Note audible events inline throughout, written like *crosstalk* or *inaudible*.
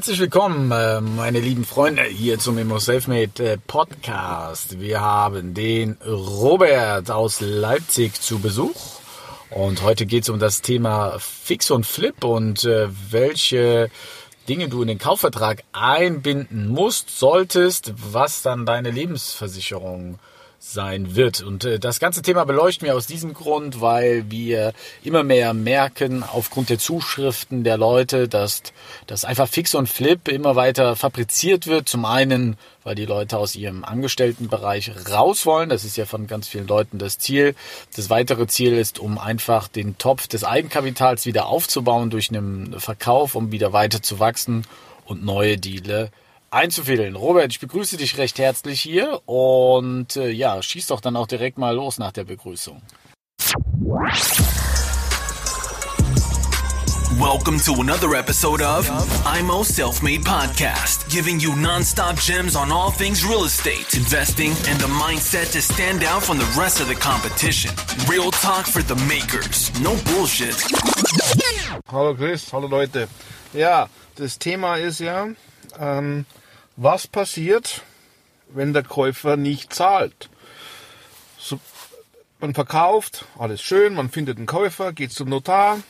Herzlich willkommen, äh, meine lieben Freunde, hier zum Immo Selfmade äh, Podcast. Wir haben den Robert aus Leipzig zu Besuch. Und heute geht es um das Thema Fix und Flip und äh, welche Dinge du in den Kaufvertrag einbinden musst, solltest, was dann deine Lebensversicherung sein wird. Und äh, das ganze Thema beleuchten wir aus diesem Grund, weil wir immer mehr merken, aufgrund der Zuschriften der Leute, dass das einfach fix und flip immer weiter fabriziert wird. Zum einen, weil die Leute aus ihrem Angestelltenbereich raus wollen. Das ist ja von ganz vielen Leuten das Ziel. Das weitere Ziel ist, um einfach den Topf des Eigenkapitals wieder aufzubauen durch einen Verkauf, um wieder weiter zu wachsen und neue Deale einzufädeln. Robert, ich begrüße dich recht herzlich hier und äh, ja, schieß doch dann auch direkt mal los nach der Begrüßung. Welcome to another episode of IMO Self-Made Podcast, giving you non-stop gems on all things real estate, investing, and the mindset to stand out from the rest of the competition. Real talk for the makers, no bullshit. Hallo Chris, hallo Leute. Ja, das Thema ist ja, ähm, was passiert, wenn der Käufer nicht zahlt? So, man verkauft, alles schön, man findet einen Käufer, geht zum Notar,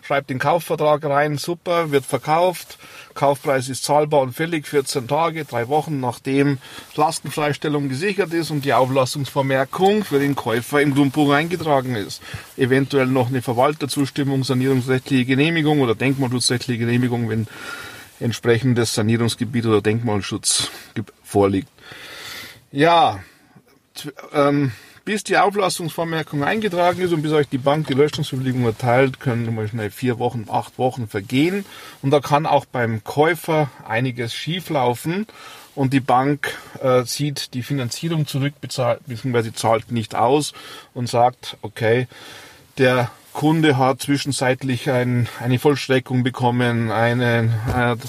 schreibt den Kaufvertrag rein, super, wird verkauft, Kaufpreis ist zahlbar und fällig, 14 Tage, drei Wochen nachdem Lastenfreistellung gesichert ist und die Auflassungsvermerkung für den Käufer im Grundbuch eingetragen ist. Eventuell noch eine Verwalterzustimmung, sanierungsrechtliche Genehmigung oder denkmalschutzrechtliche Genehmigung, wenn entsprechendes Sanierungsgebiet oder Denkmalschutz vorliegt. Ja, ähm, bis die Auflassungsvermerkung eingetragen ist und bis euch die Bank die Löschungsbewilligung erteilt, können mal schnell vier Wochen, acht Wochen vergehen. Und da kann auch beim Käufer einiges schieflaufen und die Bank äh, zieht die Finanzierung zurück, bezahlt, bzw. zahlt nicht aus und sagt, okay, der Kunde hat zwischenzeitlich ein, eine Vollstreckung bekommen, eine, hat,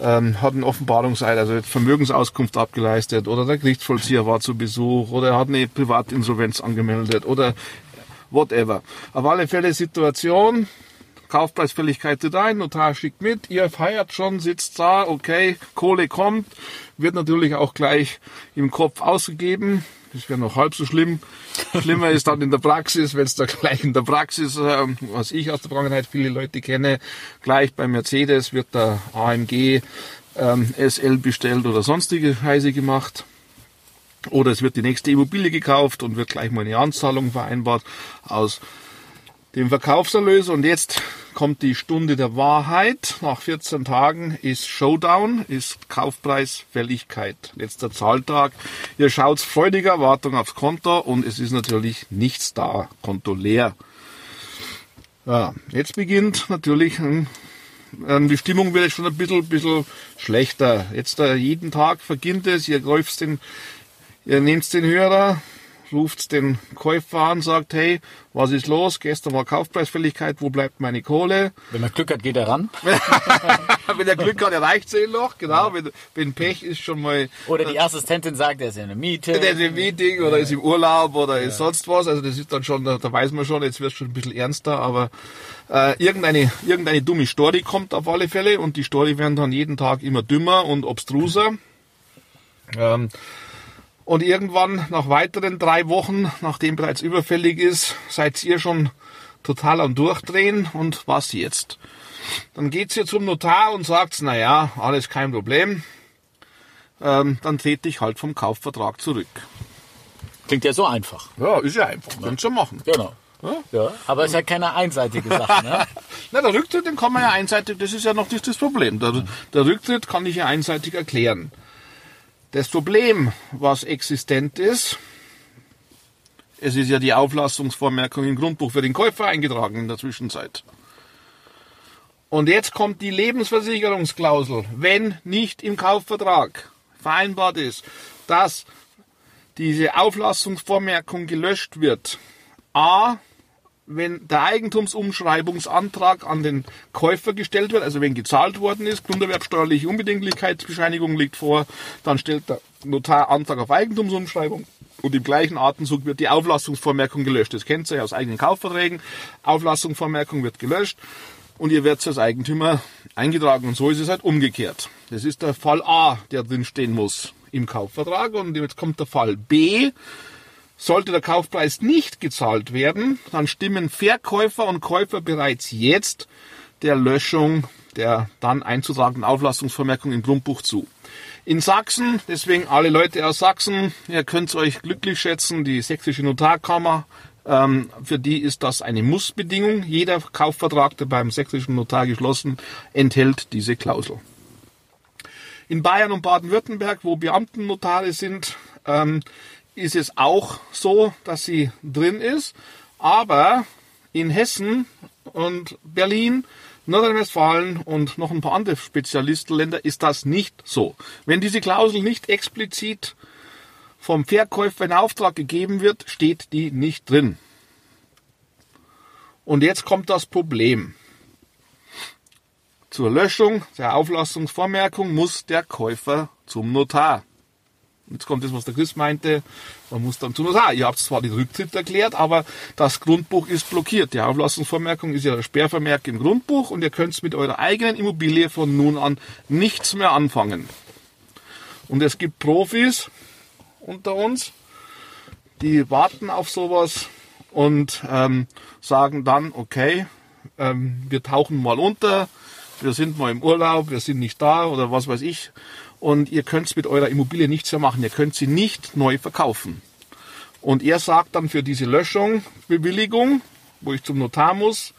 ähm, hat einen Offenbarungseid, also Vermögensauskunft abgeleistet oder der Gerichtsvollzieher war zu Besuch oder er hat eine Privatinsolvenz angemeldet oder whatever. Auf alle Fälle Situation, Kaufpreisfälligkeit tritt ein, Notar schickt mit, ihr feiert schon, sitzt da, okay, Kohle kommt, wird natürlich auch gleich im Kopf ausgegeben, das wäre noch halb so schlimm. Schlimmer ist dann in der Praxis, wenn es da gleich in der Praxis, äh, was ich aus der Vergangenheit viele Leute kenne, gleich bei Mercedes wird der AMG ähm, SL bestellt oder sonstige Scheiße gemacht. Oder es wird die nächste Immobilie gekauft und wird gleich mal eine Anzahlung vereinbart aus dem Verkaufserlös. Und jetzt kommt die Stunde der Wahrheit. Nach 14 Tagen ist Showdown, ist Kaufpreisfälligkeit. Letzter Zahltag. Ihr schaut freudiger Erwartung aufs Konto und es ist natürlich nichts da. Konto leer. Ja, jetzt beginnt natürlich ähm, die Stimmung wird schon ein bisschen, bisschen schlechter. Jetzt äh, jeden Tag verginnt es, ihr greift den, ihr nehmt den Hörer, ruft den Käufer an, sagt, hey, was ist los? Gestern war Kaufpreisfälligkeit, wo bleibt meine Kohle? Wenn man Glück hat, geht er ran. *laughs* wenn er Glück hat, erreicht sie ihn noch, genau. Wenn, wenn Pech ist schon mal... Oder die Assistentin sagt, er ist in einem Meeting. Der ist im Meeting oder ja. ist im Urlaub oder ja. ist sonst was. Also das ist dann schon, da, da weiß man schon, jetzt wird es schon ein bisschen ernster, aber äh, irgendeine, irgendeine dumme Story kommt auf alle Fälle und die Story werden dann jeden Tag immer dümmer und obstruser. Ähm, und irgendwann, nach weiteren drei Wochen, nachdem bereits überfällig ist, seid ihr schon total am Durchdrehen. Und was jetzt? Dann geht's ihr zum Notar und sagt, na ja, alles kein Problem. Ähm, dann trete ich halt vom Kaufvertrag zurück. Klingt ja so einfach. Ja, ist ja einfach. Ja. Kannst du machen. Genau. Ja? ja aber es ist ja keine einseitige Sache. Ne? *laughs* Na, der Rücktritt, den kann man ja einseitig, das ist ja noch nicht das Problem. Der, der Rücktritt kann ich ja einseitig erklären. Das Problem, was existent ist, es ist ja die Auflassungsvormerkung im Grundbuch für den Käufer eingetragen in der Zwischenzeit. Und jetzt kommt die Lebensversicherungsklausel. Wenn nicht im Kaufvertrag vereinbart ist, dass diese Auflassungsvormerkung gelöscht wird, a, wenn der Eigentumsumschreibungsantrag an den Käufer gestellt wird, also wenn gezahlt worden ist, grunderwerbsteuerliche Unbedingtlichkeitsbescheinigung liegt vor, dann stellt der Notar Antrag auf Eigentumsumschreibung und im gleichen Atemzug wird die Auflassungsvormerkung gelöscht. Das kennt ihr ja aus eigenen Kaufverträgen. Auflassungsvormerkung wird gelöscht. und ihr werdet als Eigentümer eingetragen. Und so ist es halt umgekehrt. Das ist der Fall A, der drin stehen muss im Kaufvertrag. Und jetzt kommt der Fall B. Sollte der Kaufpreis nicht gezahlt werden, dann stimmen Verkäufer und Käufer bereits jetzt der Löschung der dann einzutragenden Auflastungsvermerkung im Grundbuch zu. In Sachsen, deswegen alle Leute aus Sachsen, ihr könnt euch glücklich schätzen, die sächsische Notarkammer ähm, für die ist das eine Mussbedingung. Jeder Kaufvertrag, der beim sächsischen Notar geschlossen, enthält diese Klausel. In Bayern und Baden-Württemberg, wo Beamtennotare sind, ähm, ist es auch so, dass sie drin ist. Aber in Hessen und Berlin, Nordrhein-Westfalen und noch ein paar andere Spezialistenländer ist das nicht so. Wenn diese Klausel nicht explizit vom Verkäufer in Auftrag gegeben wird, steht die nicht drin. Und jetzt kommt das Problem. Zur Löschung der Auflassungsvormerkung muss der Käufer zum Notar. Jetzt kommt das, was der Chris meinte. Man muss dann zum Notar. Ihr habt zwar den Rücktritt erklärt, aber das Grundbuch ist blockiert. Die Auflassungsvormerkung ist ja der Sperrvermerk im Grundbuch und ihr könnt mit eurer eigenen Immobilie von nun an nichts mehr anfangen. Und es gibt Profis, unter uns, die warten auf sowas und ähm, sagen dann, okay, ähm, wir tauchen mal unter, wir sind mal im Urlaub, wir sind nicht da oder was weiß ich. Und ihr könnt mit eurer Immobilie nichts mehr machen. Ihr könnt sie nicht neu verkaufen. Und er sagt dann für diese Löschung, Bewilligung, wo ich zum Notar muss,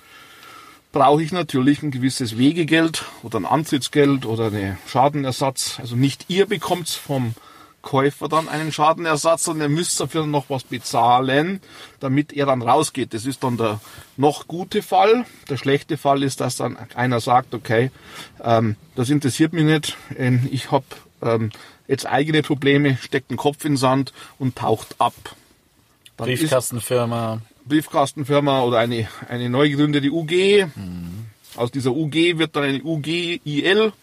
brauche ich natürlich ein gewisses Wegegeld oder ein Antrittsgeld oder eine Schadenersatz. Also nicht ihr bekommt's vom Käufer dann einen Schadenersatz und er müsste dafür noch was bezahlen, damit er dann rausgeht. Das ist dann der noch gute Fall. Der schlechte Fall ist, dass dann einer sagt, okay, ähm, das interessiert mich nicht, ähm, ich habe ähm, jetzt eigene Probleme, steckt den Kopf in den Sand und taucht ab. Dann Briefkastenfirma. Briefkastenfirma oder eine, eine neu gegründete UG. Mhm. Aus dieser UG wird dann eine UGIL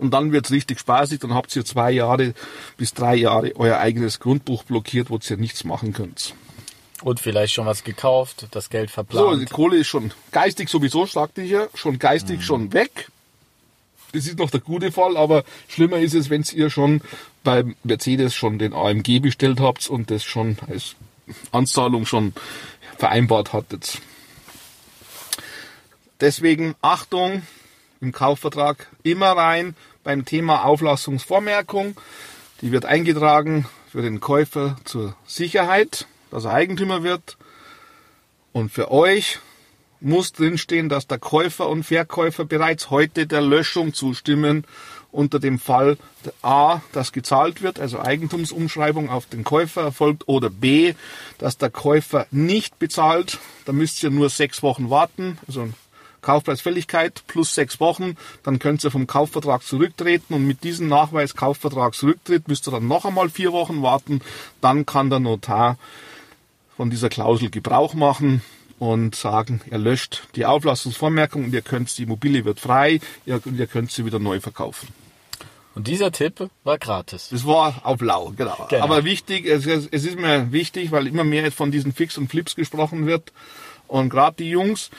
und dann wird's richtig spaßig, dann habt ihr zwei Jahre bis drei Jahre euer eigenes Grundbuch blockiert, wo ihr nichts machen könnt. Und vielleicht schon was gekauft, das Geld verplant. So, die Kohle ist schon geistig sowieso, sagte ich ja, schon geistig mhm. schon weg. Das ist noch der gute Fall, aber schlimmer ist es, wenn ihr schon beim Mercedes schon den AMG bestellt habt und das schon als Anzahlung schon vereinbart hattet. Deswegen Achtung im Kaufvertrag immer rein, beim Thema Auflassungsvormerkung. Die wird eingetragen für den Käufer zur Sicherheit, dass er Eigentümer wird. Und für euch muss drinstehen, dass der Käufer und Verkäufer bereits heute der Löschung zustimmen unter dem Fall A, dass gezahlt wird, also Eigentumsumschreibung auf den Käufer erfolgt, oder B, dass der Käufer nicht bezahlt. Da müsst ihr nur sechs Wochen warten, also Kaufpreisfälligkeit plus sechs Wochen, dann könnt ihr vom Kaufvertrag zurücktreten und mit diesem Nachweis Kaufvertrag zurücktritt, müsst ihr dann noch einmal vier Wochen warten. Dann kann der Notar von dieser Klausel Gebrauch machen und sagen, er löscht die Auflassungsvormerkung und ihr könnt, die Immobilie wird frei, ihr, ihr könnt sie wieder neu verkaufen. Und dieser Tipp war gratis. Das war auf Lau, genau. genau. Aber wichtig, es, es ist mir wichtig, weil immer mehr von diesen Fix und Flips gesprochen wird. Und gerade die Jungs,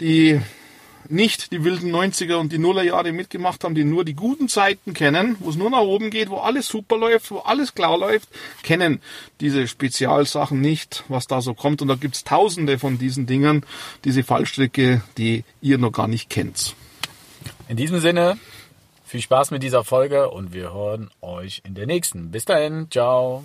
die nicht die wilden 90er und die Nullerjahre mitgemacht haben, die nur die guten Zeiten kennen, wo es nur nach oben geht, wo alles super läuft, wo alles klar läuft, kennen diese Spezialsachen nicht, was da so kommt. Und da gibt's tausende von diesen Dingern, diese Fallstricke, die ihr noch gar nicht kennt. In diesem Sinne, viel Spaß mit dieser Folge und wir hören euch in der nächsten. Bis dahin, ciao.